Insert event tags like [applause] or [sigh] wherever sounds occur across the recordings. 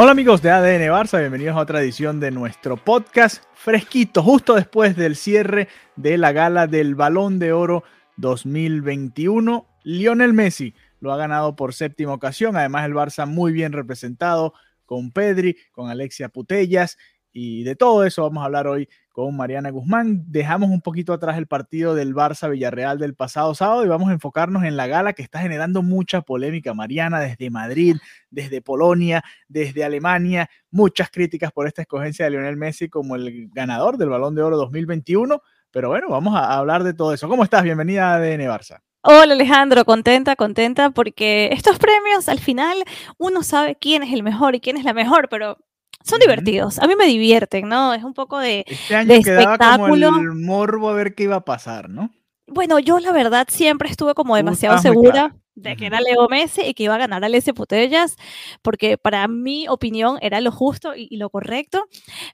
Hola amigos de ADN Barça, bienvenidos a otra edición de nuestro podcast fresquito, justo después del cierre de la gala del Balón de Oro 2021. Lionel Messi lo ha ganado por séptima ocasión, además el Barça muy bien representado con Pedri, con Alexia Putellas y de todo eso vamos a hablar hoy con Mariana Guzmán. Dejamos un poquito atrás el partido del Barça Villarreal del pasado sábado y vamos a enfocarnos en la gala que está generando mucha polémica. Mariana, desde Madrid, desde Polonia, desde Alemania, muchas críticas por esta escogencia de Lionel Messi como el ganador del Balón de Oro 2021. Pero bueno, vamos a hablar de todo eso. ¿Cómo estás? Bienvenida a ADN Barça. Hola Alejandro, contenta, contenta porque estos premios al final uno sabe quién es el mejor y quién es la mejor, pero son divertidos. A mí me divierten, ¿no? Es un poco de, Este año de quedaba como espectáculo. el morbo a ver qué iba a pasar, ¿no? Bueno, yo la verdad siempre estuve como demasiado muy segura clara. de que era Leo Messi y que iba a ganar Alessia Putellas, porque para mi opinión era lo justo y, y lo correcto.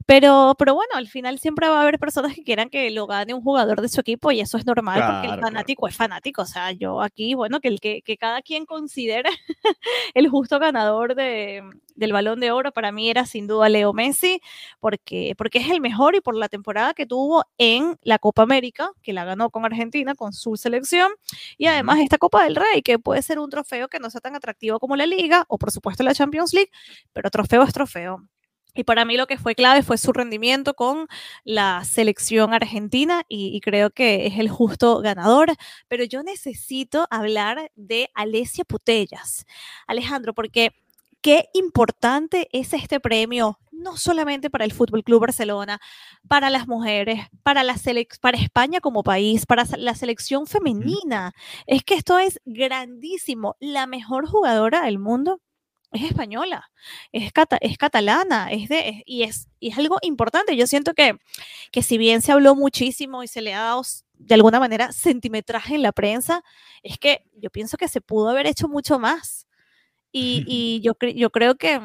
Pero, pero bueno, al final siempre va a haber personas que quieran que lo gane un jugador de su equipo y eso es normal porque Claro, el claro. fanático es fanático. O sea, yo aquí, bueno, que, el que, que cada quien considere [laughs] el justo ganador de, del balón de oro para mí era sin duda Leo Messi, porque, porque es el mejor y por la temporada que tuvo en la Copa América, que la ganó con Argentina, con su selección, y además esta Copa del Rey, que puede ser un trofeo que no sea tan atractivo como la Liga, o por supuesto la Champions League, pero trofeo es trofeo. Y para mí lo que fue clave fue su rendimiento con la selección argentina y, y creo que es el justo ganador. Pero yo necesito hablar de Alessia Putellas, Alejandro, porque qué importante es este premio, no solamente para el Fútbol Club Barcelona, para las mujeres, para, la para España como país, para la selección femenina. Es que esto es grandísimo. La mejor jugadora del mundo es española, es, cata- es catalana, es de, es- y, es, y es algo importante. Yo siento que, que si bien se habló muchísimo y se le ha dado de alguna manera centimetraje en la prensa, es que yo pienso que se pudo haber hecho mucho más. Y, [laughs] y yo, cre- yo creo que,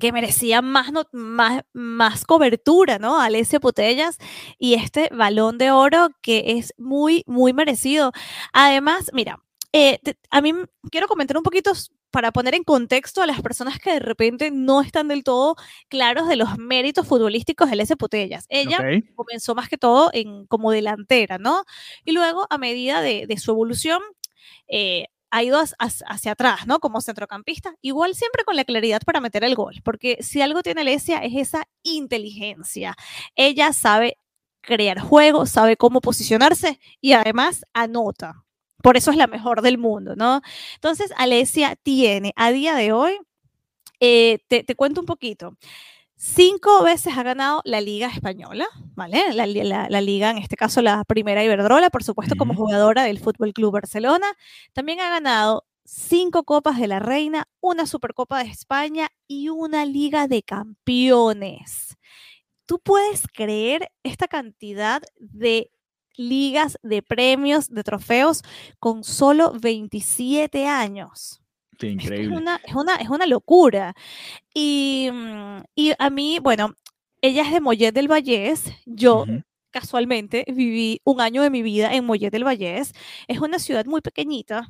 que merecía más, no- más, más cobertura, ¿no? Alessia Putellas y este balón de oro que es muy, muy merecido. Además, mira, eh, te- a mí quiero comentar un poquito para poner en contexto a las personas que de repente no están del todo claros de los méritos futbolísticos de Alessia Putellas. Ella comenzó más que todo en, como delantera, ¿no? Y luego, a medida de, de su evolución, eh, ha ido hacia atrás, ¿no? Como centrocampista, igual siempre con la claridad para meter el gol, porque si algo tiene Alesia es esa inteligencia. Ella sabe crear juego, sabe cómo posicionarse y además anota. Por eso es la mejor del mundo, ¿no? Entonces, Alesia tiene a día de hoy, eh, te cuento un poquito, Cinco veces ha ganado la Liga Española, ¿vale? La, li- la- la Liga, en este caso la Primera Iberdrola, por supuesto, como jugadora del Fútbol Club Barcelona. También ha ganado cinco Copas de la Reina, una Supercopa de España y una Liga de Campeones. ¿Tú puedes creer esta cantidad de ligas, de premios, de trofeos con solo 27 años? Sí, Esto es increíble. una, es una, es una locura. Y, mm, y a mí, bueno, ella es de Mollet del Vallés. Yo Ujú. casualmente viví un año de mi vida en Mollet del Vallés. Es una ciudad muy pequeñita.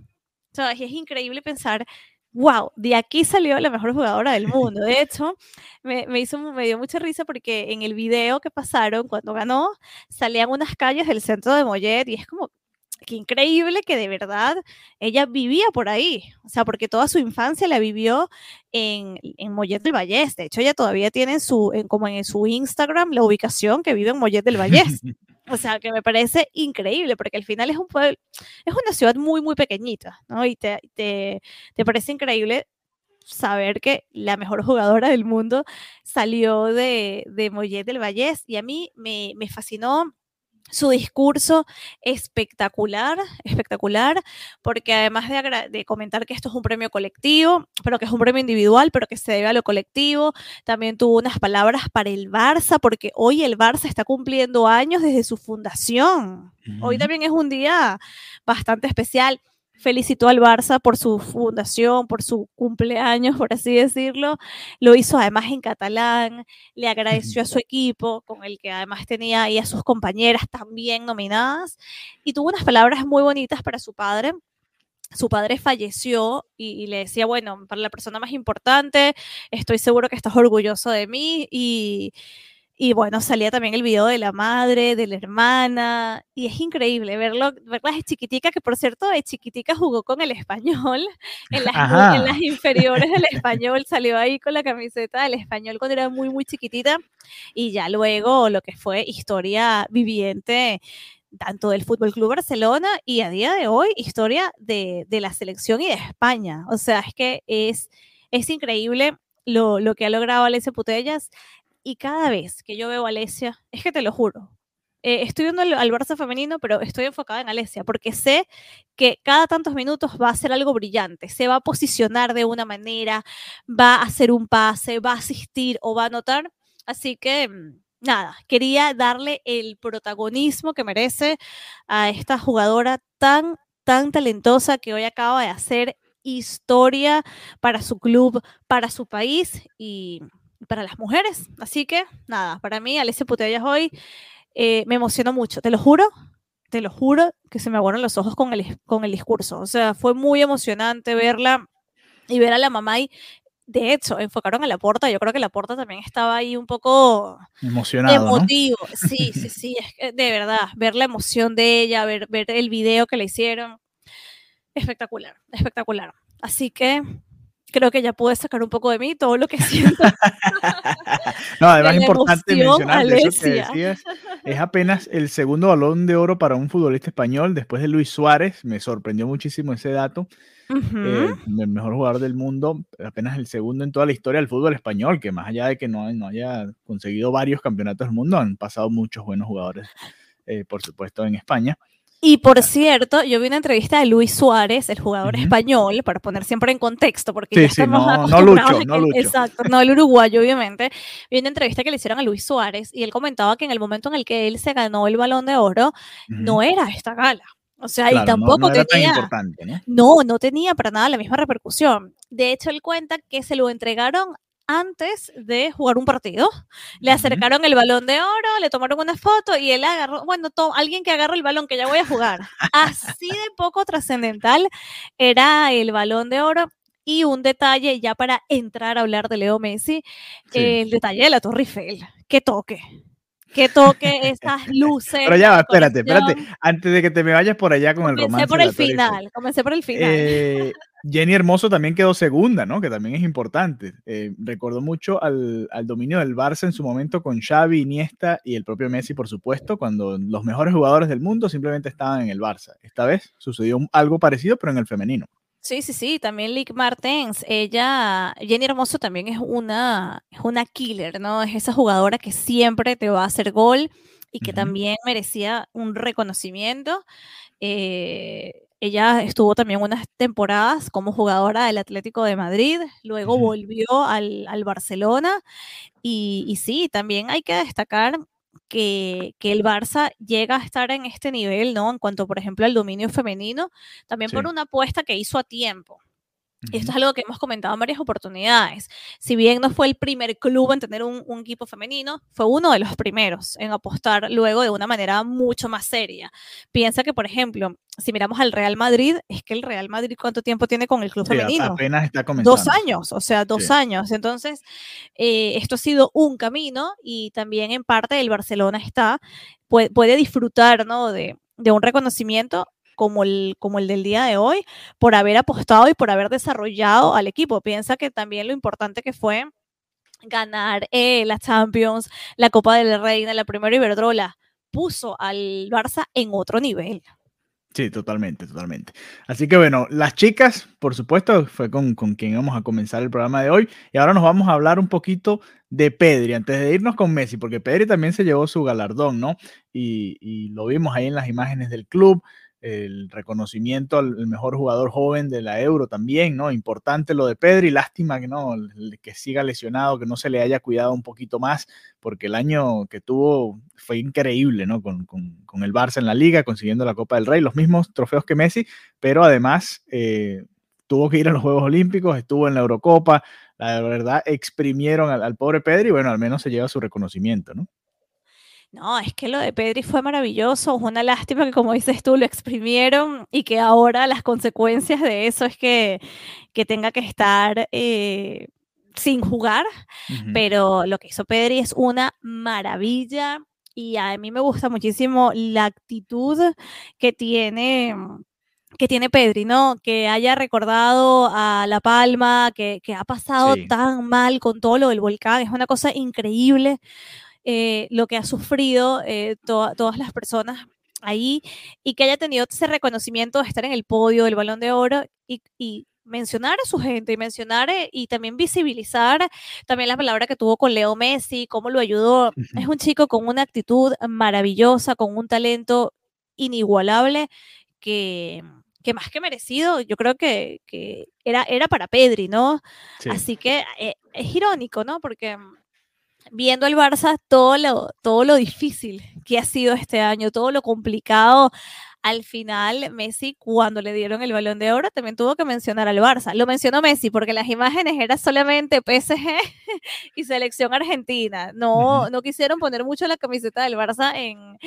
¿sabes? Y es increíble pensar, wow, de aquí salió la mejor jugadora del mundo. De hecho, me, me hizo, me dio mucha risa porque en el video que pasaron cuando ganó, salían unas calles del centro de Mollet y es como, qué increíble que de verdad ella vivía por ahí, o sea, porque toda su infancia la vivió en, en Mollet del Vallés. De hecho, ella todavía tiene en su, en, como en su Instagram la ubicación que vive en Mollet del Vallés. [laughs] O sea, que me parece increíble, porque al final es un pueblo, es una ciudad muy, muy pequeñita, ¿no? Y te, te, te parece increíble saber que la mejor jugadora del mundo salió de, de Mollet del Vallés. Y a mí me, me fascinó su discurso espectacular, espectacular, porque además de, de, comentar que esto es un premio colectivo, pero que es un premio individual, pero que se debe a lo colectivo, también tuvo unas palabras para el Barça, porque hoy el Barça está cumpliendo años desde su fundación. Hoy también es un día bastante especial felicitó al Barça por su fundación, por su cumpleaños, por así decirlo. Lo hizo además en catalán, le agradeció a su equipo, con el que además tenía ahí a sus compañeras también nominadas, y tuvo unas palabras muy bonitas para su padre. Su padre falleció y, y le decía, bueno, para la persona más importante, estoy seguro que estás orgulloso de mí y, y bueno, salía también el video de la madre, de la hermana, y es increíble verlo, verla de chiquitica, que por cierto, de chiquitica jugó con el español, [laughs] en las, en las inferiores del [laughs] español, salió ahí con la camiseta del español cuando era muy, muy chiquitita, y ya luego lo que fue historia viviente tanto del Fútbol Club Barcelona y a día de hoy historia de, de, la selección y de España. O sea, es que es, es increíble lo, lo que ha logrado Alessia Putellas y cada vez que yo veo a Alesia, es que te lo juro, eh, estoy viendo al, al, Barça femenino, pero estoy enfocada en Alesia, porque sé que cada tantos minutos va a hacer algo brillante, se va a posicionar de una manera, va a hacer un pase, va a asistir o va a anotar. Así que, mm, nada, quería darle el protagonismo que merece a esta jugadora tan, tan talentosa que hoy acaba de hacer historia para su club, para su país y para las mujeres. Así que, nada, para mí, Alicia Putellas hoy eh, me emocionó mucho, te lo juro, te lo juro que se me aguaron los ojos con el, con el discurso. O sea, fue muy emocionante verla y ver a la mamá y de hecho, enfocaron a la porta. Yo creo que la porta también estaba ahí un poco emocionado. Emotivo. Sí, [laughs] sí, sí. Es que de verdad, ver la emoción de ella, ver, ver el video que le hicieron. Espectacular, espectacular. Así que creo que ya pude sacar un poco de mí todo lo que [laughs] siento. no, además es importante mencionar eso que decías. Es apenas el segundo balón de oro para un futbolista español después de Luis Suárez. Me sorprendió muchísimo ese dato. Eh, el mejor jugador del mundo, apenas el segundo en toda la historia del fútbol español, que más allá de que no, no haya conseguido varios campeonatos del mundo, han pasado muchos buenos jugadores, eh, por supuesto, en España. Y por cierto, yo vi una entrevista de Luis Suárez, el jugador uh -huh. español, para poner siempre en contexto, porque sí, ya sí, estamos no, acostumbrados no Lucho, no Lucho. exacto, no el uruguayo, obviamente. Vi una entrevista que le hicieron a Luis Suárez y él comentaba que en el momento en el que él se ganó el balón de oro, uh -huh. no era esta gala. O sea, claro, y tampoco no, no tenía. ¿no? no, no tenía para nada la misma repercusión. De hecho, él cuenta que se lo entregaron antes de jugar un partido. Le acercaron el balón de oro, le tomaron una foto y él agarró, bueno, to, alguien que agarra el balón que ya voy a jugar. Así de [laughs] poco trascendental era el balón de oro. Y un detalle ya para entrar a hablar de Leo Messi, sí. el detalle de la Torre Eiffel. ¡Qué toque! que toque esas luces. Pero ya espérate, espérate. Antes de que te me vayas por allá con comencé el romance. Por el final, comencé por el final. Eh, Jenny Hermoso también quedó segunda, ¿no? Que también es importante. Eh, recordó mucho al, al, dominio del Barça en su momento con Xavi, Iniesta y el propio Messi, por supuesto, cuando los mejores jugadores del mundo simplemente estaban en el Barça. Esta vez sucedió algo parecido, pero en el femenino. Sí, sí, sí, también Lick Martens, ella, Jenny Hermoso también es una, es una killer, ¿no? Es esa jugadora que siempre te va a hacer gol y que uh -huh. también merecía un reconocimiento. Eh, ella estuvo también unas temporadas como jugadora del Atlético de Madrid, luego volvió al, al Barcelona y, y, sí, también hay que destacar que, que, el Barça llega a estar en este nivel, ¿no? En cuanto, por ejemplo, al dominio femenino, también sí. por una apuesta que hizo a tiempo. Y esto es algo que hemos comentado en varias oportunidades. Si bien no fue el primer club en tener un, un, equipo femenino, fue uno de los primeros en apostar luego de una manera mucho más seria. Piensa que, por ejemplo, si miramos al Real Madrid, es que el Real Madrid, ¿cuánto tiempo tiene con el club sí, femenino? Apenas está comenzando. Dos años, o sea, dos sí. años. Entonces, eh, esto ha sido un camino y también en parte el Barcelona está, puede, puede disfrutar, ¿no? De, de un reconocimiento como el, como el del día de hoy, por haber apostado y por haber desarrollado al equipo. Piensa que también lo importante que fue ganar eh, la Champions, la Copa del Rey, la primera Iberdrola, puso al Barça en otro nivel. Sí, totalmente, totalmente. Así que bueno, las chicas, por supuesto, fue con, con, quien vamos a comenzar el programa de hoy. Y ahora nos vamos a hablar un poquito de Pedri, antes de irnos con Messi, porque Pedri también se llevó su galardón, ¿no? Y, y lo vimos ahí en las imágenes del club el reconocimiento al mejor jugador joven de la Euro también, ¿no? Importante lo de Pedri, lástima que no, que siga lesionado, que no se le haya cuidado un poquito más, porque el año que tuvo fue increíble, ¿no? Con, con, el Barça en la liga, consiguiendo la Copa del Rey, los mismos trofeos que Messi, pero además eh, tuvo que ir a los Juegos Olímpicos, estuvo en la Eurocopa, la verdad exprimieron al, al pobre Pedri, bueno, al menos se lleva su reconocimiento, ¿no? No, es que lo de Pedri fue maravilloso. Es una lástima que, como dices tú, lo exprimieron y que ahora las consecuencias de eso es que, que tenga que estar eh, sin jugar. Pero lo que hizo Pedri es una maravilla y a mí me gusta muchísimo la actitud que tiene que tiene Pedri, ¿no? Que haya recordado a La Palma, que, que ha pasado tan mal con todo lo del volcán, es una cosa increíble. Eh, lo que ha sufrido eh, todas las personas ahí y que haya tenido ese reconocimiento de estar en el podio del balón de oro y, mencionar a su gente y mencionar eh, y también visibilizar también la palabra que tuvo con Leo Messi, cómo lo ayudó. Es un chico con una actitud maravillosa, con un talento inigualable que, que más que merecido, yo creo que, era, era para Pedri, ¿no? Así que es irónico, ¿no? Porque viendo el Barça todo lo, todo lo difícil que ha sido este año, todo lo complicado. Al final, Messi, cuando le dieron el balón de oro, también tuvo que mencionar al Barça. Lo mencionó Messi porque las imágenes eran solamente PSG [laughs] y selección argentina. No, no quisieron poner mucho la camiseta del Barça en,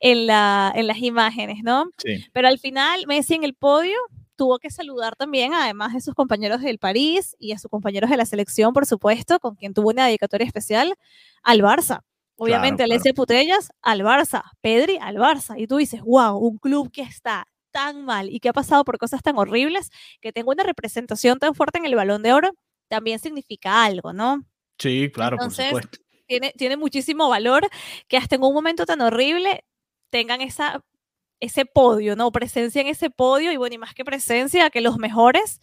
en, la, en las imágenes, ¿no? Pero al final, Messi en el podio, tuvo que saludar también, además de sus compañeros del París y a sus compañeros de la selección, por supuesto, con quien tuvo una dedicatoria especial, al Barça. Obviamente, Alessia Putellas al Barça, Pedri al Barça. Y tú dices, wow, un club que está tan mal y que ha pasado por cosas tan horribles, que tenga una representación tan fuerte en el balón de oro, también significa algo, ¿no? Sí, claro, por supuesto. Tiene, tiene muchísimo valor que hasta en un momento tan horrible tengan esa ese podio, ¿no? Presencia en ese podio y bueno, y más que presencia, que los mejores,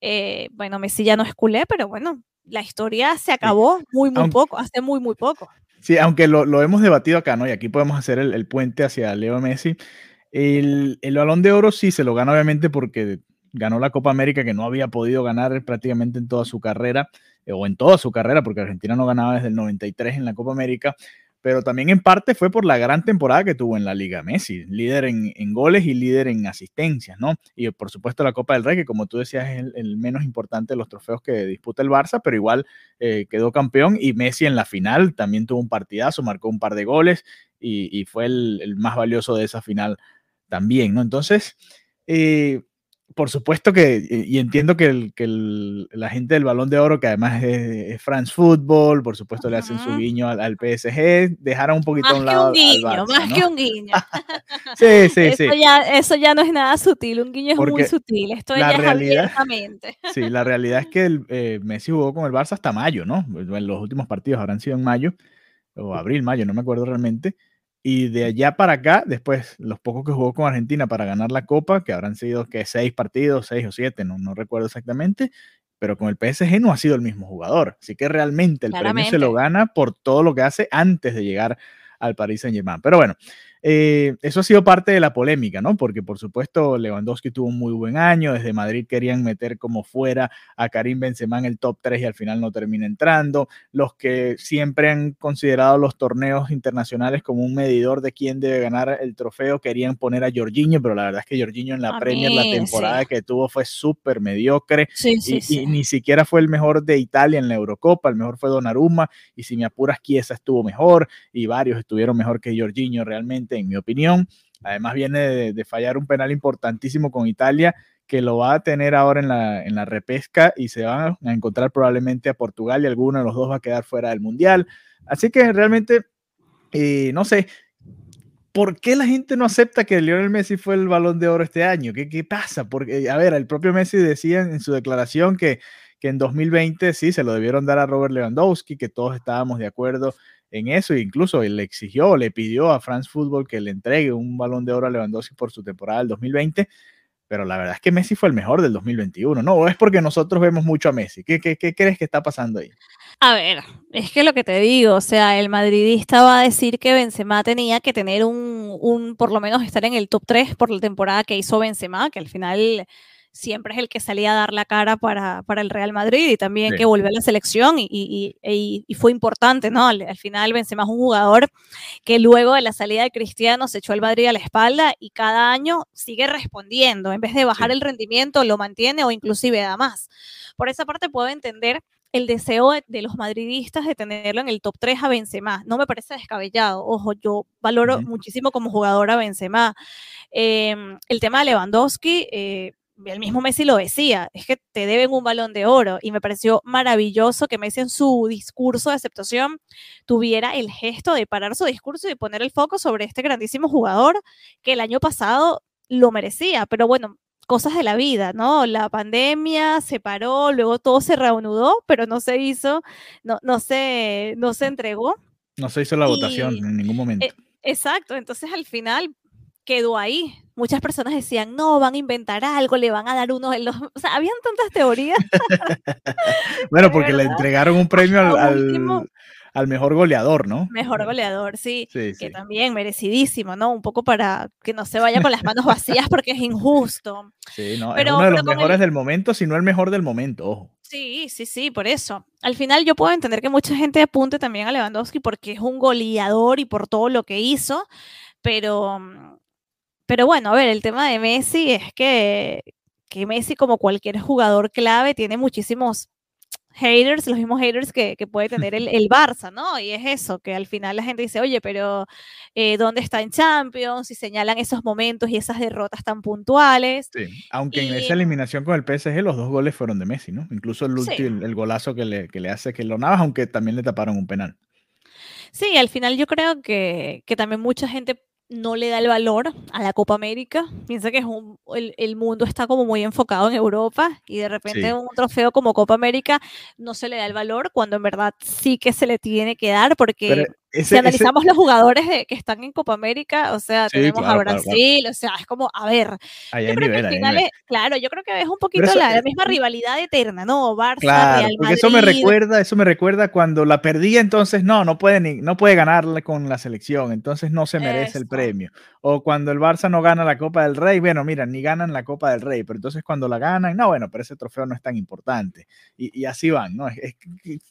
eh, bueno, Messi ya no es culé, pero bueno, la historia se acabó muy, muy poco, hace muy, muy poco. Sí, aunque lo, hemos debatido acá, ¿no? Y aquí podemos hacer el, puente hacia Leo Messi. El, el, balón de oro sí se lo gana obviamente porque ganó la Copa América que no había podido ganar prácticamente en toda su carrera, eh, o en toda su carrera, porque Argentina no ganaba desde el 93 en la Copa América, pero también en parte fue por la gran temporada que tuvo en la Liga Messi, líder en, goles y líder en asistencias, ¿no? Y por supuesto la Copa del Rey, que como tú decías es el, menos importante de los trofeos que disputa el Barça, pero igual eh, quedó campeón y Messi en la final también tuvo un partidazo, marcó un par de goles y, fue el, el, más valioso de esa final también, ¿no? Entonces, eh, por supuesto que, y entiendo que, el, que la gente del Balón de Oro, que además es, France Football, por supuesto le hacen su guiño al, PSG, dejaron un poquito a un lado. Más que un guiño, más que un guiño. sí, sí, sí. Ya, eso ya no es nada sutil, un guiño es muy sutil, esto ya es abiertamente. Sí, la realidad es que el, eh, Messi jugó con el Barça hasta mayo, ¿no? Los últimos partidos habrán sido en mayo, o abril, mayo, no me acuerdo realmente. Y de allá para acá, después, los pocos que jugó con Argentina para ganar la Copa, que habrán sido que seis partidos, seis o siete, no, no recuerdo exactamente, pero con el PSG no ha sido el mismo jugador. Así que realmente el premio se lo gana por todo lo que hace antes de llegar al Paris Saint Germain. Pero bueno, eh, eso ha sido parte de la polémica, ¿no? Porque por supuesto Lewandowski tuvo un muy buen año, desde Madrid querían meter como fuera a Karim Benzema en el top 3 y al final no termina entrando. Los que siempre han considerado los torneos internacionales como un medidor de quién debe ganar el trofeo querían poner a Jorginho, pero la verdad es que Jorginho en la Premier la temporada que tuvo fue súper mediocre y, ni siquiera fue el mejor de Italia en la Eurocopa, el mejor fue Donnarumma y si me apuras Chiesa estuvo mejor y varios estuvieron mejor que Jorginho realmente en mi opinión. Además viene de, fallar un penal importantísimo con Italia que lo va a tener ahora en la, en la repesca y se van a encontrar probablemente a Portugal y alguno de los dos va a quedar fuera del Mundial. Así que realmente, eh, no sé, ¿por qué la gente no acepta que Lionel Messi fue el balón de oro este año? ¿Qué, qué pasa? Porque, a ver, el propio Messi decía en su declaración que, que en 2020 sí se lo debieron dar a Robert Lewandowski, que todos estábamos de acuerdo en eso, e incluso le exigió, le pidió a France Football que le entregue un balón de oro a Lewandowski por su temporada del 2020, pero la verdad es que Messi fue el mejor del 2021, ¿no? ¿O es porque nosotros vemos mucho a Messi? ¿Qué, qué, qué crees que está pasando ahí? A ver, es que lo que te digo, o sea, el madridista va a decir que Benzema tenía que tener un, un por lo menos estar en el top 3 por la temporada que hizo Benzema, que al final siempre es el que salía a dar la cara para, para el Real Madrid y también que volvió a la selección y, y, y, fue importante, ¿no? Al, final Benzema es un jugador que luego de la salida de Cristiano se echó el Madrid a la espalda y cada año sigue respondiendo, en vez de bajar el rendimiento lo mantiene o inclusive da más. Por esa parte puedo entender el deseo de, los madridistas de tenerlo en el top 3 a Benzema. No me parece descabellado. Ojo, yo valoro muchísimo como jugador a Benzema. Em, el tema de Lewandowski, eh, el mismo Messi lo decía, es que te deben un balón de oro y me pareció maravilloso que Messi en su discurso de aceptación tuviera el gesto de parar su discurso y poner el foco sobre este grandísimo jugador que el año pasado lo merecía, pero bueno, cosas de la vida, ¿no? La pandemia se paró, luego todo se reanudó, pero no se hizo, no, no, se, no se entregó. No se hizo la votación en ningún momento. E, exacto, entonces al final quedó ahí, muchas personas decían, no, van a inventar algo, le van a dar uno de los... [laughs] O sea, habían tantas teorías. [laughs] bueno, porque le entregaron un premio al, al, mejor goleador, ¿no? Mejor goleador, sí, Que también merecidísimo, ¿no? Un poco para que no se vaya con las manos vacías porque es injusto. Sí, no, es uno de los mejores del momento, si no el mejor del momento, ojo. Sí, sí, sí, por eso. Al final yo puedo entender que mucha gente apunte también a Lewandowski porque es un goleador y por todo lo que hizo, pero pero bueno, a ver, el tema de Messi es que, que Messi, como cualquier jugador clave, tiene muchísimos haters, los mismos haters que, que puede tener el, el, Barça, ¿no? Y es eso, que al final la gente dice, oye, pero eh, ¿dónde está en Champions? Y señalan esos momentos y esas derrotas tan puntuales. Sí, aunque en esa eliminación con el PSG los dos goles fueron de Messi, ¿no? Incluso el, último, el, golazo que le, que le hace que lo navas, aunque también le taparon un penal. Sí, al final yo creo que, que también mucha gente no le da el valor a la Copa América. Piensa que es un, el, mundo está como muy enfocado en Europa y de repente un trofeo como Copa América no se le da el valor cuando en verdad sí que se le tiene que dar porque si analizamos los jugadores de, que están en Copa América, o sea, tenemos a Brasil, o sea, es como, a ver, yo creo que al final es, claro, yo creo que es un poquito la, misma rivalidad eterna, ¿no? Barça, Real Madrid. Eso me recuerda, eso me recuerda cuando la perdí, entonces no, no puede ni, no puede ganarle con la selección, entonces no se merece el premio. O cuando el Barça no gana la Copa del Rey, bueno, mira, ni ganan la Copa del Rey, pero entonces cuando la ganan, no, bueno, pero ese trofeo no es tan importante. Y, así van, ¿no?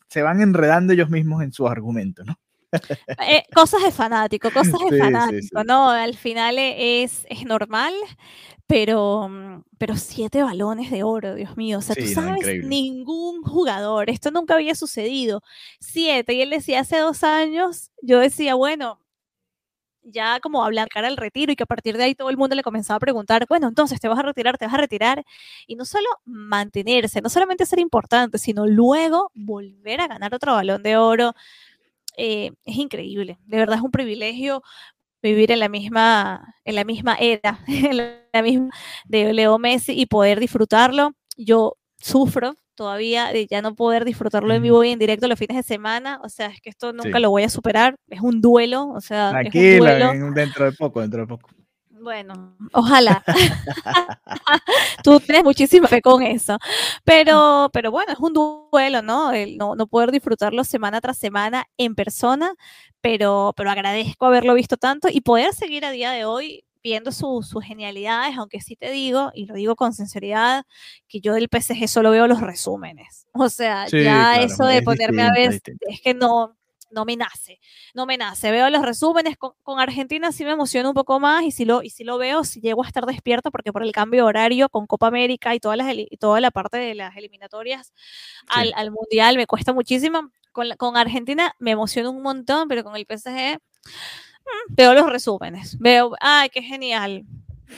se van enredando ellos mismos en sus argumentos, ¿no? [laughs] Eh, cosas de fanático, cosas de fanático, ¿no? Al final es, es normal, pero, mm, pero siete balones de oro, Dios mío. O sea, tú sabes, ningún jugador, esto nunca había sucedido. Siete, y él decía hace dos años, yo decía, bueno, ya como hablar cara al retiro y que a partir de ahí todo el mundo le comenzaba a preguntar, bueno, entonces te vas a retirar, te vas a retirar, y no solo mantenerse, no solamente ser importante, sino luego volver a ganar otro balón de oro. Eh, es increíble. De verdad es un privilegio vivir en la misma, en la misma era, [laughs] en la misma de Leo Messi y poder disfrutarlo. Yo sufro todavía de ya no poder disfrutarlo en vivo y en directo los fines de semana. O sea, es que esto nunca lo voy a superar. Es un duelo. O sea, Tranquila, dentro de poco, dentro de poco. Bueno, ojalá. [laughs] [laughs] Tú tienes muchísima fe con eso. Pero, pero bueno, es un duelo, ¿no? El no, no poder disfrutarlo semana tras semana en persona, pero, pero agradezco haberlo visto tanto y poder seguir a día de hoy viendo sus genialidades, aunque sí te digo, y lo digo con sinceridad, que yo del PSG solo veo los resúmenes. O sea, ya eso de ponerme a ver, es que no, no me nace, no me nace. Veo los resúmenes con, Argentina, sí me emociona un poco más y si lo, y si lo veo, si llego a estar despierta, porque por el cambio de horario con Copa América y, todas las, toda la parte de las eliminatorias al, al, Mundial me cuesta muchísimo. Con, con Argentina me emociona un montón, pero con el PSG mm, veo los resúmenes. Veo, ay, qué genial.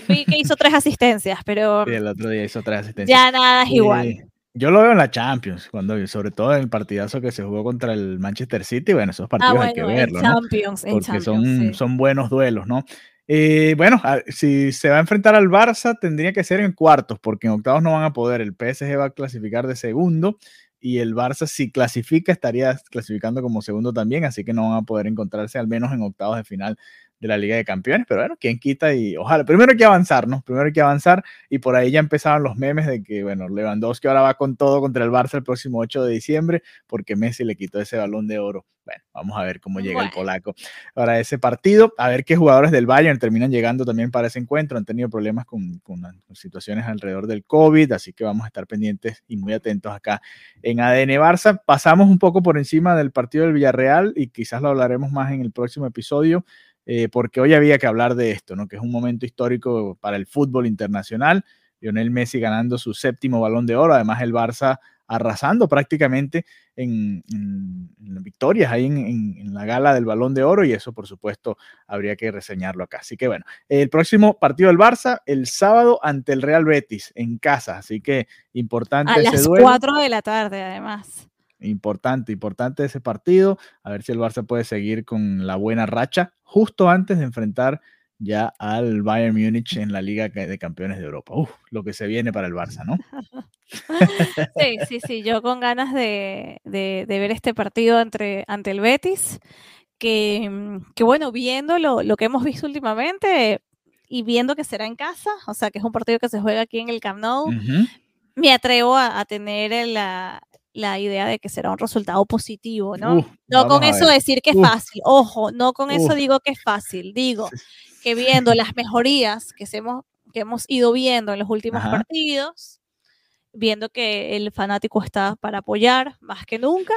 Vi que hizo tres asistencias, pero... Sí, el otro día hizo tres asistencias. Ya nada es igual. Yo lo veo en la Champions, cuando, sobre todo en el partidazo que se jugó contra el Manchester City. Bueno, esos ah, partidos hay que verlos, ¿no? Porque son, son buenos duelos, ¿no? Eh, bueno, si se va a enfrentar al Barça, tendría que ser en cuartos, porque en octavos no van a poder. El PSG va a clasificar de segundo y el Barça si clasifica estaría clasificando como segundo también, así que no van a poder encontrarse al menos en octavos de final de la Liga de Campeones, pero bueno, quién quita y ojalá, primero hay que avanzar, ¿no? Primero hay que avanzar y por ahí ya empezaban los memes de que, bueno, Lewandowski ahora va con todo contra el Barça el próximo 8 de diciembre porque Messi le quitó ese balón de oro. Bueno, vamos a ver cómo llega el polaco para ese partido, a ver qué jugadores del Bayern terminan llegando también para ese encuentro, han tenido problemas con, con, situaciones alrededor del COVID, así que vamos a estar pendientes y muy atentos acá en ADN Barça. Pasamos un poco por encima del partido del Villarreal y quizás lo hablaremos más en el próximo episodio. Eh, porque hoy había que hablar de esto, ¿no? que es un momento histórico para el fútbol internacional. Lionel Messi ganando su séptimo balón de oro, además el Barça arrasando prácticamente en, victorias ahí en, la gala del balón de oro y eso por supuesto habría que reseñarlo acá. Así que bueno, el próximo partido del Barça el sábado ante el Real Betis en casa, así que importante. A las 4 de la tarde además. Importante, importante ese partido. A ver si el Barça puede seguir con la buena racha justo antes de enfrentar ya al Bayern Múnich en la Liga de Campeones de Europa. Uf, lo que se viene para el Barça, ¿no? [laughs] Sí, sí, sí, yo con ganas de, ver este partido entre, ante el Betis, que, que bueno, viendo lo, que hemos visto últimamente y viendo que será en casa, o sea, que es un partido que se juega aquí en el Camp Nou, me atrevo a, a tener la, la idea de que será un resultado positivo, ¿no? no con eso decir que es fácil, ojo, no con eso digo que es fácil, digo que viendo las mejorías que hemos, que hemos ido viendo en los últimos partidos, viendo que el fanático está para apoyar más que nunca,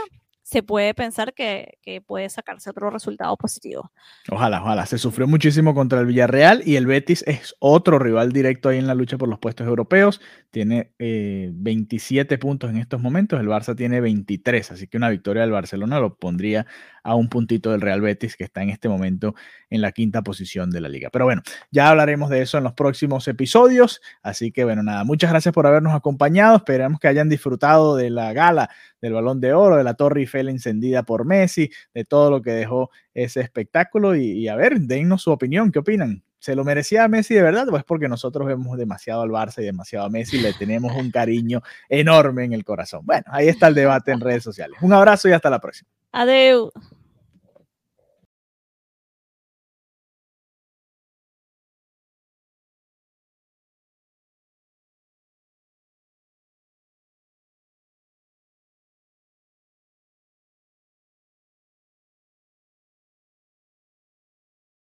se puede pensar que, puede sacarse otro resultado positivo. Ojalá, ojalá. Se sufrió muchísimo contra el Villarreal y el Betis es otro rival directo ahí en la lucha por los puestos europeos. Tiene 27 eh, puntos en estos momentos, el Barça tiene 23, así que una victoria del Barcelona lo pondría a un puntito del Real Betis que está en este momento en la quinta posición de la liga. Pero bueno, ya hablaremos de eso en los próximos episodios. Así que bueno, nada, muchas gracias por habernos acompañado. Esperamos que hayan disfrutado de la gala del balón de oro, de la Torre Eiffel encendida por Messi, de todo lo que dejó ese espectáculo. Y, a ver, dennos su opinión, ¿qué opinan? ¿Se lo merecía a Messi de verdad? Pues porque nosotros vemos demasiado al Barça y demasiado a Messi, le tenemos un cariño enorme en el corazón. Bueno, ahí está el debate en redes sociales. Un abrazo y hasta la próxima. Adiós.